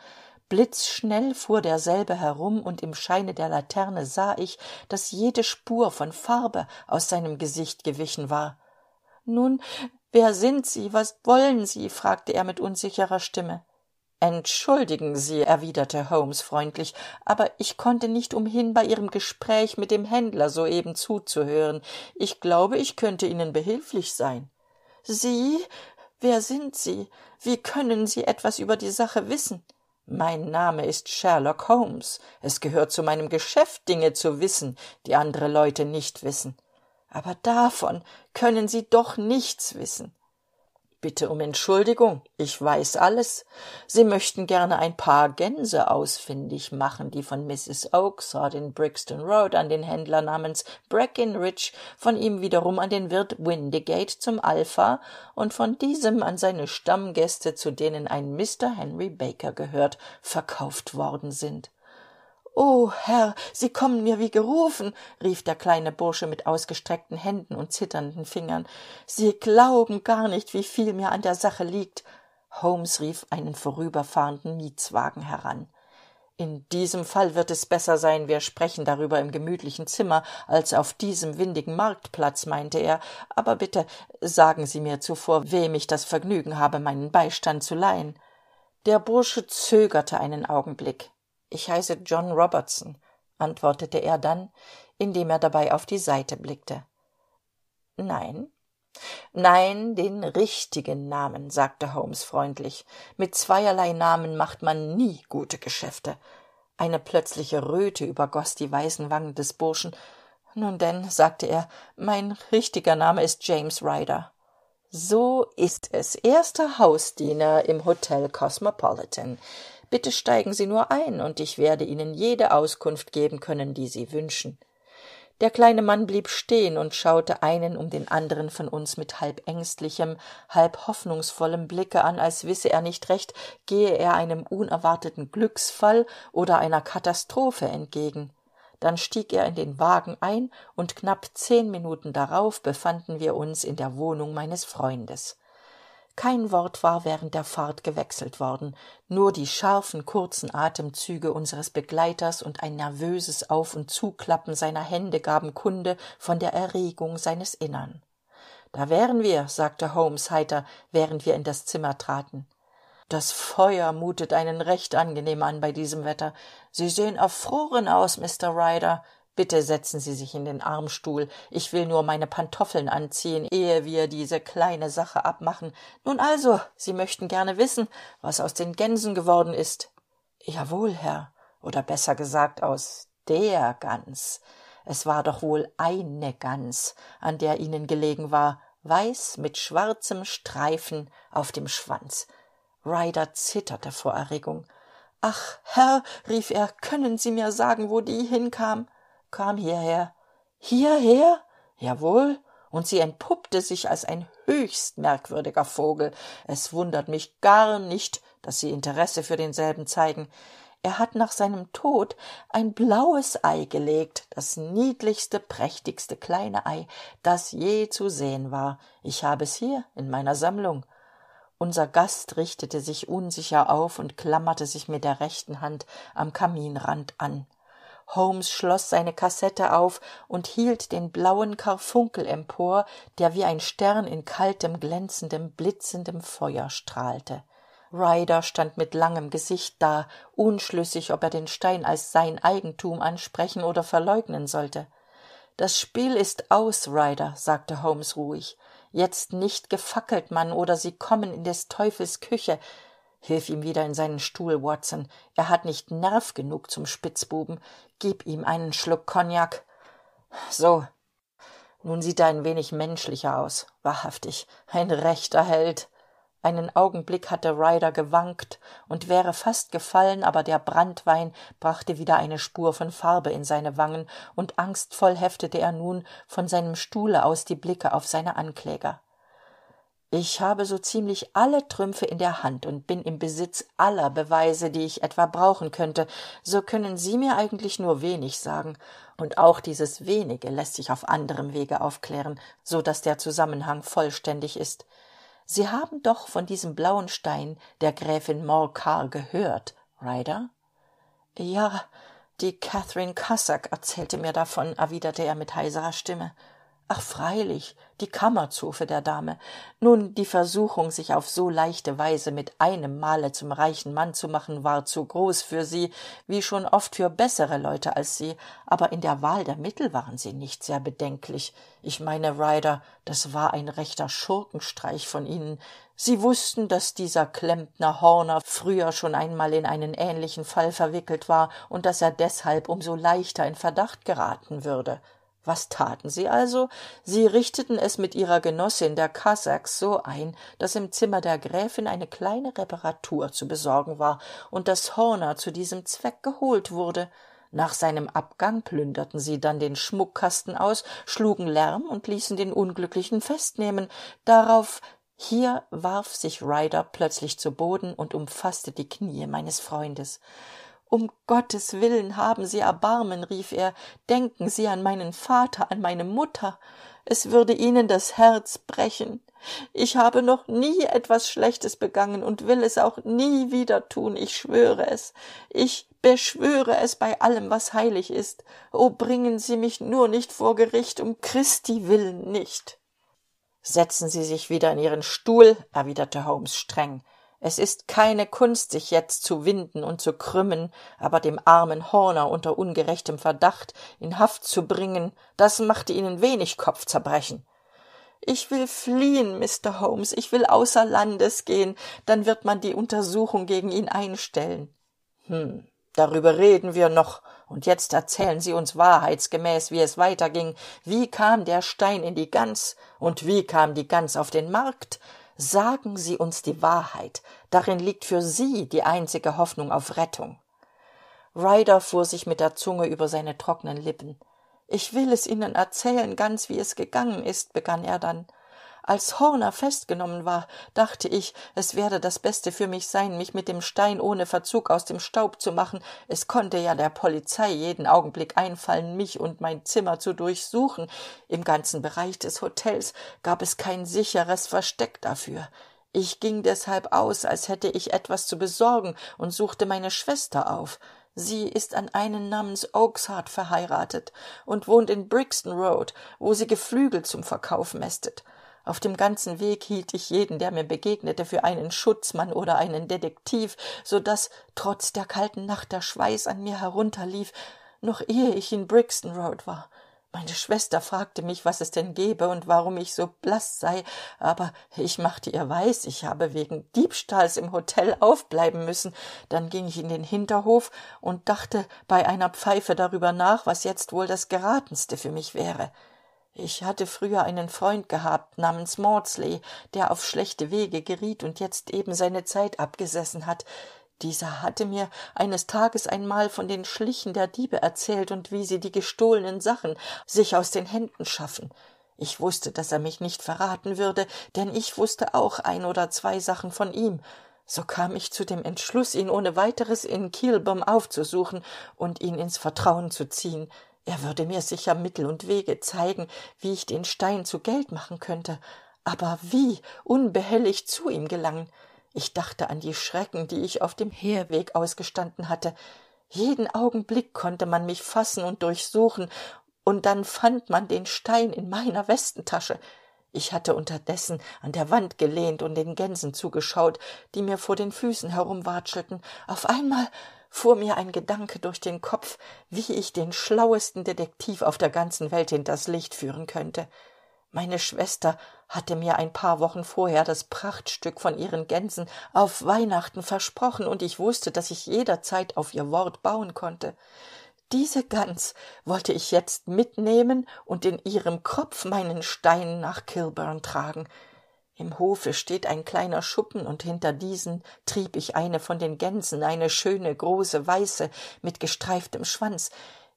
Blitzschnell fuhr derselbe herum und im scheine der laterne sah ich dass jede spur von farbe aus seinem gesicht gewichen war nun wer sind sie? Was wollen sie? fragte er mit unsicherer stimme. Entschuldigen sie erwiderte holmes freundlich aber ich konnte nicht umhin bei ihrem gespräch mit dem händler soeben zuzuhören. Ich glaube ich könnte ihnen behilflich sein. Sie? Wer sind sie? Wie können sie etwas über die sache wissen? Mein name ist sherlock holmes. Es gehört zu meinem geschäft dinge zu wissen die andere leute nicht wissen aber davon können sie doch nichts wissen. Bitte um entschuldigung ich weiß alles. Sie möchten gerne ein paar gänse ausfindig machen die von mrs oakshart in brixton road an den händler namens breckinridge von ihm wiederum an den wirt windigate zum alpha und von diesem an seine stammgäste zu denen ein mr henry baker gehört verkauft worden sind o herr sie kommen mir wie gerufen rief der kleine bursche mit ausgestreckten händen und zitternden fingern. Sie glauben gar nicht wie viel mir an der sache liegt. Holmes rief einen vorüberfahrenden mietswagen heran. In diesem fall wird es besser sein wir sprechen darüber im gemütlichen zimmer als auf diesem windigen marktplatz meinte er. Aber bitte sagen sie mir zuvor wem ich das vergnügen habe meinen beistand zu leihen. Der bursche zögerte einen augenblick ich heiße john robertson antwortete er dann indem er dabei auf die seite blickte. Nein. Nein den richtigen namen sagte holmes freundlich. Mit zweierlei namen macht man nie gute geschäfte. Eine plötzliche röte übergoß die weißen wangen des burschen. Nun denn sagte er mein richtiger name ist james ryder. So ist es. Erster hausdiener im hotel cosmopolitan bitte steigen sie nur ein und ich werde ihnen jede auskunft geben können die sie wünschen der kleine mann blieb stehen und schaute einen um den anderen von uns mit halb ängstlichem halb hoffnungsvollem blicke an als wisse er nicht recht gehe er einem unerwarteten glücksfall oder einer katastrophe entgegen. Dann stieg er in den wagen ein und knapp zehn minuten darauf befanden wir uns in der wohnung meines freundes kein wort war während der fahrt gewechselt worden nur die scharfen kurzen atemzüge unseres begleiters und ein nervöses auf und zuklappen seiner hände gaben kunde von der erregung seines innern. Da wären wir sagte holmes heiter während wir in das zimmer traten. Das feuer mutet einen recht angenehm an bei diesem wetter. Sie sehen erfroren aus Mr. Bitte setzen sie sich in den armstuhl. Ich will nur meine pantoffeln anziehen ehe wir diese kleine sache abmachen. Nun also sie möchten gerne wissen was aus den gänsen geworden ist. Jawohl herr. Oder besser gesagt aus der gans. Es war doch wohl eine gans an der ihnen gelegen war weiß mit schwarzem streifen auf dem schwanz. Ryder zitterte vor erregung. Ach herr rief er können sie mir sagen wo die hinkam kam hierher. Hierher? Jawohl. Und sie entpuppte sich als ein höchst merkwürdiger vogel. Es wundert mich gar nicht dass sie interesse für denselben zeigen. Er hat nach seinem tod ein blaues ei gelegt das niedlichste prächtigste kleine ei das je zu sehen war. Ich habe es hier in meiner sammlung. Unser gast richtete sich unsicher auf und klammerte sich mit der rechten hand am kaminrand an holmes schloss seine kassette auf und hielt den blauen karfunkel empor der wie ein stern in kaltem glänzendem blitzendem feuer strahlte. Ryder stand mit langem gesicht da unschlüssig ob er den stein als sein eigentum ansprechen oder verleugnen sollte. Das spiel ist aus ryder sagte holmes ruhig. Jetzt nicht gefackelt man oder sie kommen in des teufels küche hilf ihm wieder in seinen stuhl watson. Er hat nicht nerv genug zum spitzbuben. Gib ihm einen schluck kognak so. Nun sieht er ein wenig menschlicher aus. Wahrhaftig. Ein rechter held. Einen augenblick hatte ryder gewankt und wäre fast gefallen aber der branntwein brachte wieder eine spur von farbe in seine wangen und angstvoll heftete er nun von seinem stuhle aus die blicke auf seine ankläger ich habe so ziemlich alle trümpfe in der hand und bin im besitz aller beweise die ich etwa brauchen könnte. So können sie mir eigentlich nur wenig sagen. Und auch dieses wenige lässt sich auf anderem wege aufklären so dass der zusammenhang vollständig ist. Sie haben doch von diesem blauen stein der gräfin morcar gehört ryder? Ja die catherine Cussack erzählte mir davon erwiderte er mit heiserer stimme ach freilich die kammerzofe der dame. Nun die versuchung sich auf so leichte weise mit einem male zum reichen mann zu machen war zu groß für sie wie schon oft für bessere leute als sie. Aber in der wahl der mittel waren sie nicht sehr bedenklich. Ich meine ryder das war ein rechter schurkenstreich von ihnen. Sie wussten dass dieser klempner horner früher schon einmal in einen ähnlichen fall verwickelt war und dass er deshalb um so leichter in verdacht geraten würde was taten sie also? Sie richteten es mit ihrer genossin der Cossacks so ein dass im zimmer der gräfin eine kleine reparatur zu besorgen war und dass horner zu diesem zweck geholt wurde. Nach seinem abgang plünderten sie dann den schmuckkasten aus schlugen lärm und ließen den unglücklichen festnehmen. Darauf hier warf sich ryder plötzlich zu boden und umfaßte die knie meines freundes um gottes willen haben sie erbarmen rief er denken sie an meinen vater an meine mutter. Es würde ihnen das herz brechen. Ich habe noch nie etwas schlechtes begangen und will es auch nie wieder tun. Ich schwöre es. Ich beschwöre es bei allem was heilig ist. O bringen sie mich nur nicht vor gericht um christi willen nicht. Setzen sie sich wieder in ihren stuhl erwiderte holmes streng es ist keine kunst sich jetzt zu winden und zu krümmen aber dem armen horner unter ungerechtem verdacht in haft zu bringen das machte ihnen wenig kopfzerbrechen ich will fliehen Mr. holmes ich will außer landes gehen dann wird man die untersuchung gegen ihn einstellen hm darüber reden wir noch und jetzt erzählen Sie uns wahrheitsgemäß, wie es weiterging. Wie kam der Stein in die Gans und wie kam die Gans auf den Markt? Sagen Sie uns die Wahrheit. Darin liegt für Sie die einzige Hoffnung auf Rettung. Ryder fuhr sich mit der Zunge über seine trockenen Lippen. Ich will es Ihnen erzählen, ganz wie es gegangen ist, begann er dann. Als Horner festgenommen war, dachte ich, es werde das Beste für mich sein, mich mit dem Stein ohne Verzug aus dem Staub zu machen. Es konnte ja der Polizei jeden Augenblick einfallen, mich und mein Zimmer zu durchsuchen. Im ganzen Bereich des Hotels gab es kein sicheres Versteck dafür. Ich ging deshalb aus, als hätte ich etwas zu besorgen und suchte meine Schwester auf. Sie ist an einen namens Oakshart verheiratet und wohnt in Brixton Road, wo sie Geflügel zum Verkauf mästet. Auf dem ganzen Weg hielt ich jeden, der mir begegnete, für einen Schutzmann oder einen Detektiv, so dass trotz der kalten Nacht der Schweiß an mir herunterlief, noch ehe ich in Brixton Road war. Meine Schwester fragte mich, was es denn gebe und warum ich so blass sei, aber ich machte ihr weiß, ich habe wegen Diebstahls im Hotel aufbleiben müssen. Dann ging ich in den Hinterhof und dachte bei einer Pfeife darüber nach, was jetzt wohl das geratenste für mich wäre. Ich hatte früher einen Freund gehabt namens Maudsley, der auf schlechte Wege geriet und jetzt eben seine Zeit abgesessen hat. Dieser hatte mir eines Tages einmal von den Schlichen der Diebe erzählt und wie sie die gestohlenen Sachen sich aus den Händen schaffen. Ich wusste, dass er mich nicht verraten würde, denn ich wusste auch ein oder zwei Sachen von ihm. So kam ich zu dem Entschluss, ihn ohne weiteres in Kielbom aufzusuchen und ihn ins Vertrauen zu ziehen. Er würde mir sicher Mittel und Wege zeigen, wie ich den Stein zu Geld machen könnte. Aber wie unbehelligt zu ihm gelangen? Ich dachte an die Schrecken, die ich auf dem Herweg ausgestanden hatte. Jeden Augenblick konnte man mich fassen und durchsuchen, und dann fand man den Stein in meiner Westentasche. Ich hatte unterdessen an der Wand gelehnt und den Gänsen zugeschaut, die mir vor den Füßen herumwatschelten. Auf einmal fuhr mir ein Gedanke durch den Kopf, wie ich den schlauesten Detektiv auf der ganzen Welt hinters Licht führen könnte. Meine Schwester hatte mir ein paar Wochen vorher das Prachtstück von ihren Gänsen auf Weihnachten versprochen, und ich wusste, dass ich jederzeit auf ihr Wort bauen konnte. Diese Gans wollte ich jetzt mitnehmen und in ihrem Kopf meinen Stein nach Kilburn tragen. Im Hofe steht ein kleiner Schuppen, und hinter diesen trieb ich eine von den Gänsen, eine schöne, große, weiße, mit gestreiftem Schwanz.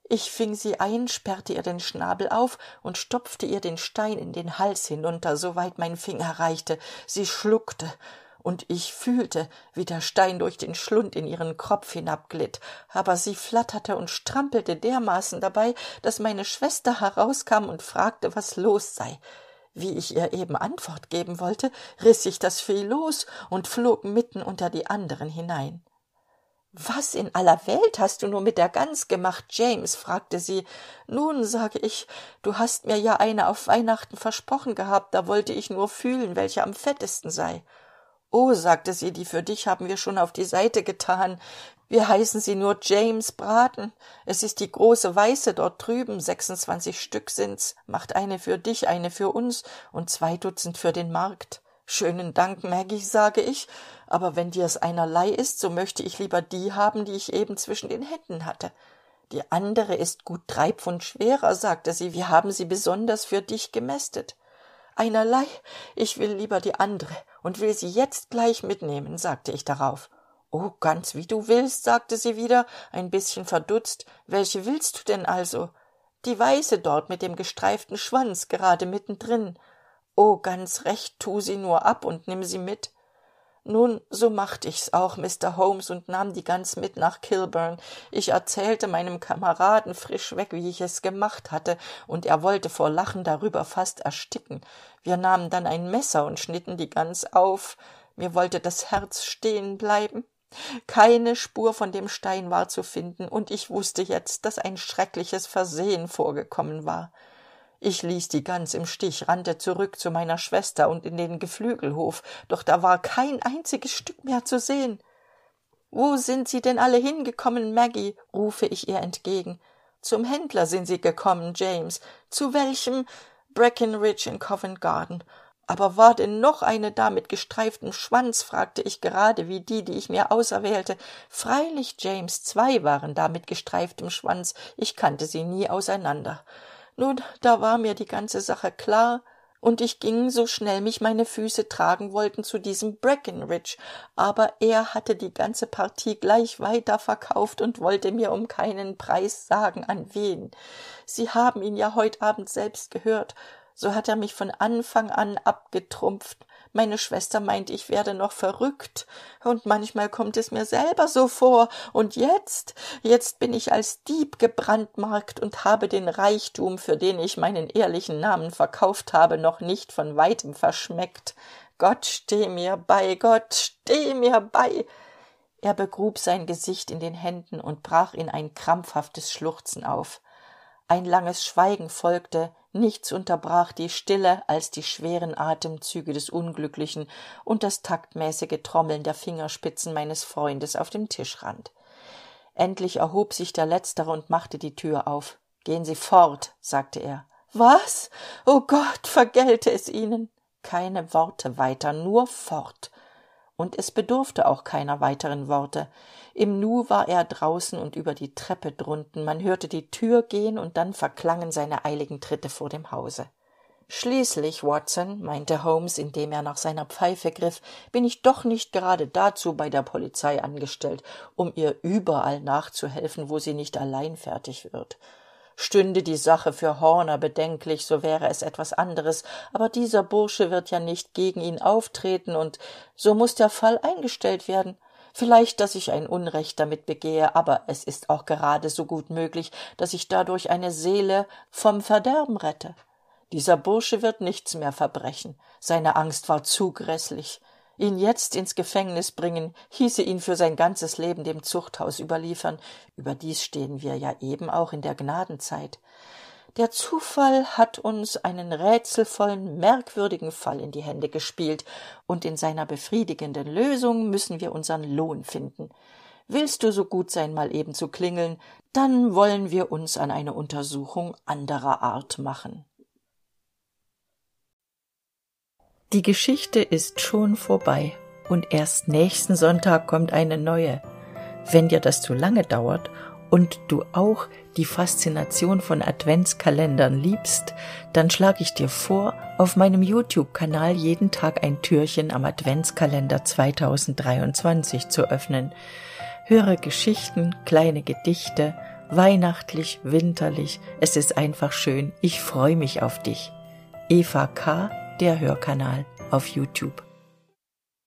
Ich fing sie ein, sperrte ihr den Schnabel auf und stopfte ihr den Stein in den Hals hinunter, soweit mein Finger reichte. Sie schluckte, und ich fühlte, wie der Stein durch den Schlund in ihren Kropf hinabglitt, aber sie flatterte und strampelte dermaßen dabei, dass meine Schwester herauskam und fragte, was los sei. Wie ich ihr eben Antwort geben wollte, riß ich das Vieh los und flog mitten unter die anderen hinein. Was in aller Welt hast du nur mit der Gans gemacht, James? fragte sie. Nun, sage ich, du hast mir ja eine auf Weihnachten versprochen gehabt, da wollte ich nur fühlen, welche am fettesten sei. Oh, sagte sie, die für dich haben wir schon auf die Seite getan. Wir heißen sie nur James Braten. Es ist die große Weiße dort drüben, sechsundzwanzig Stück sind's, macht eine für dich, eine für uns und zwei Dutzend für den Markt. Schönen Dank, Maggie, sage ich, aber wenn dir's einerlei ist, so möchte ich lieber die haben, die ich eben zwischen den Händen hatte. Die andere ist gut drei Pfund schwerer, sagte sie, wir haben sie besonders für dich gemästet. Einerlei, ich will lieber die andere und will sie jetzt gleich mitnehmen, sagte ich darauf. Oh, ganz wie du willst, sagte sie wieder, ein bisschen verdutzt. Welche willst du denn also? Die weiße dort mit dem gestreiften Schwanz, gerade mittendrin. Oh, ganz recht, tu sie nur ab und nimm sie mit. Nun, so macht ich's auch, Mr. Holmes, und nahm die Gans mit nach Kilburn. Ich erzählte meinem Kameraden frisch weg, wie ich es gemacht hatte, und er wollte vor Lachen darüber fast ersticken. Wir nahmen dann ein Messer und schnitten die Gans auf. Mir wollte das Herz stehen bleiben. Keine Spur von dem Stein war zu finden, und ich wusste jetzt, dass ein schreckliches Versehen vorgekommen war. Ich ließ die Gans im Stich, rannte zurück zu meiner Schwester und in den Geflügelhof, doch da war kein einziges Stück mehr zu sehen. Wo sind Sie denn alle hingekommen, Maggie? rufe ich ihr entgegen. Zum Händler sind sie gekommen, James. Zu welchem? Breckenridge in Covent Garden. Aber war denn noch eine da mit gestreiftem schwanz fragte ich gerade wie die die ich mir auserwählte. Freilich james zwei waren da mit gestreiftem schwanz. Ich kannte sie nie auseinander. Nun da war mir die ganze sache klar und ich ging so schnell mich meine füße tragen wollten zu diesem breckenridge. Aber er hatte die ganze partie gleich weiterverkauft und wollte mir um keinen preis sagen an wen. Sie haben ihn ja heut abend selbst gehört so hat er mich von anfang an abgetrumpft. Meine schwester meint ich werde noch verrückt. Und manchmal kommt es mir selber so vor. Und jetzt jetzt bin ich als dieb gebrandmarkt und habe den reichtum für den ich meinen ehrlichen namen verkauft habe noch nicht von weitem verschmeckt. Gott steh mir bei gott steh mir bei. Er begrub sein gesicht in den händen und brach in ein krampfhaftes schluchzen auf ein langes schweigen folgte nichts unterbrach die stille als die schweren atemzüge des unglücklichen und das taktmäßige trommeln der fingerspitzen meines freundes auf dem tischrand. Endlich erhob sich der letztere und machte die tür auf. Gehen sie fort sagte er. Was? O gott vergelte es ihnen? Keine worte weiter nur fort und es bedurfte auch keiner weiteren worte. Im nu war er draußen und über die treppe drunten. Man hörte die tür gehen und dann verklangen seine eiligen tritte vor dem hause. Schließlich watson meinte holmes indem er nach seiner pfeife griff bin ich doch nicht gerade dazu bei der polizei angestellt um ihr überall nachzuhelfen wo sie nicht allein fertig wird stünde die sache für horner bedenklich so wäre es etwas anderes. Aber dieser bursche wird ja nicht gegen ihn auftreten und so muss der fall eingestellt werden. Vielleicht dass ich ein unrecht damit begehe aber es ist auch gerade so gut möglich dass ich dadurch eine seele vom verderben rette. Dieser bursche wird nichts mehr verbrechen. Seine angst war zu gräßlich ihn jetzt ins gefängnis bringen hieße ihn für sein ganzes leben dem zuchthaus überliefern. Überdies stehen wir ja eben auch in der gnadenzeit. Der zufall hat uns einen rätselvollen merkwürdigen fall in die hände gespielt und in seiner befriedigenden lösung müssen wir unsern lohn finden. Willst du so gut sein mal eben zu klingeln dann wollen wir uns an eine untersuchung anderer art machen die geschichte ist schon vorbei und erst nächsten sonntag kommt eine neue wenn dir das zu lange dauert und du auch die Faszination von Adventskalendern liebst, dann schlage ich dir vor, auf meinem YouTube-Kanal jeden Tag ein Türchen am Adventskalender 2023 zu öffnen. Höre Geschichten, kleine Gedichte, weihnachtlich, winterlich, es ist einfach schön, ich freue mich auf dich. Eva K., der Hörkanal auf YouTube.